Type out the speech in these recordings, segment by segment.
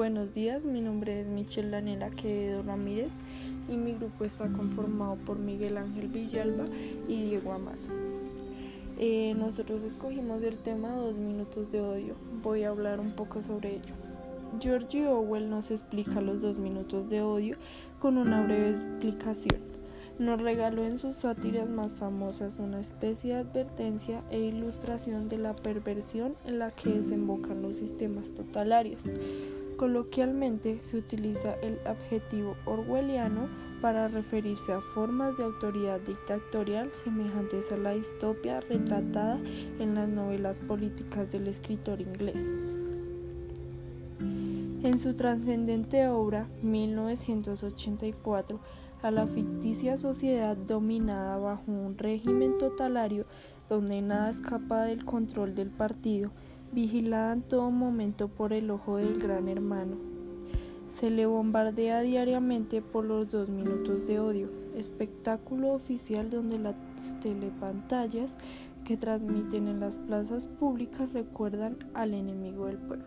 Buenos días, mi nombre es Michelle Daniela Quevedo Ramírez y mi grupo está conformado por Miguel Ángel Villalba y Diego Amasa. Eh, nosotros escogimos el tema Dos minutos de odio. Voy a hablar un poco sobre ello. George Orwell nos explica los dos minutos de odio con una breve explicación. Nos regaló en sus sátiras más famosas una especie de advertencia e ilustración de la perversión en la que desembocan los sistemas totalarios. Coloquialmente se utiliza el adjetivo orwelliano para referirse a formas de autoridad dictatorial semejantes a la distopia retratada en las novelas políticas del escritor inglés. En su trascendente obra 1984, a la ficticia sociedad dominada bajo un régimen totalario donde nada escapa del control del partido, vigilada en todo momento por el ojo del gran hermano. Se le bombardea diariamente por los dos minutos de odio, espectáculo oficial donde las telepantallas que transmiten en las plazas públicas recuerdan al enemigo del pueblo.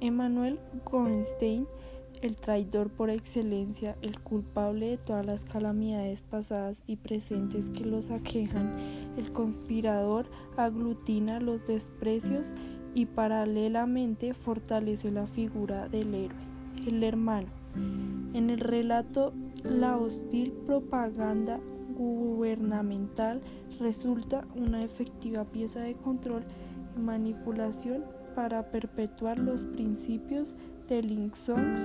Emanuel Gorenstein, el traidor por excelencia, el culpable de todas las calamidades pasadas y presentes que los aquejan, el conspirador aglutina los desprecios y paralelamente fortalece la figura del héroe, el hermano. En el relato, la hostil propaganda gubernamental resulta una efectiva pieza de control y manipulación para perpetuar los principios del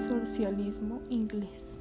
socialismo inglés.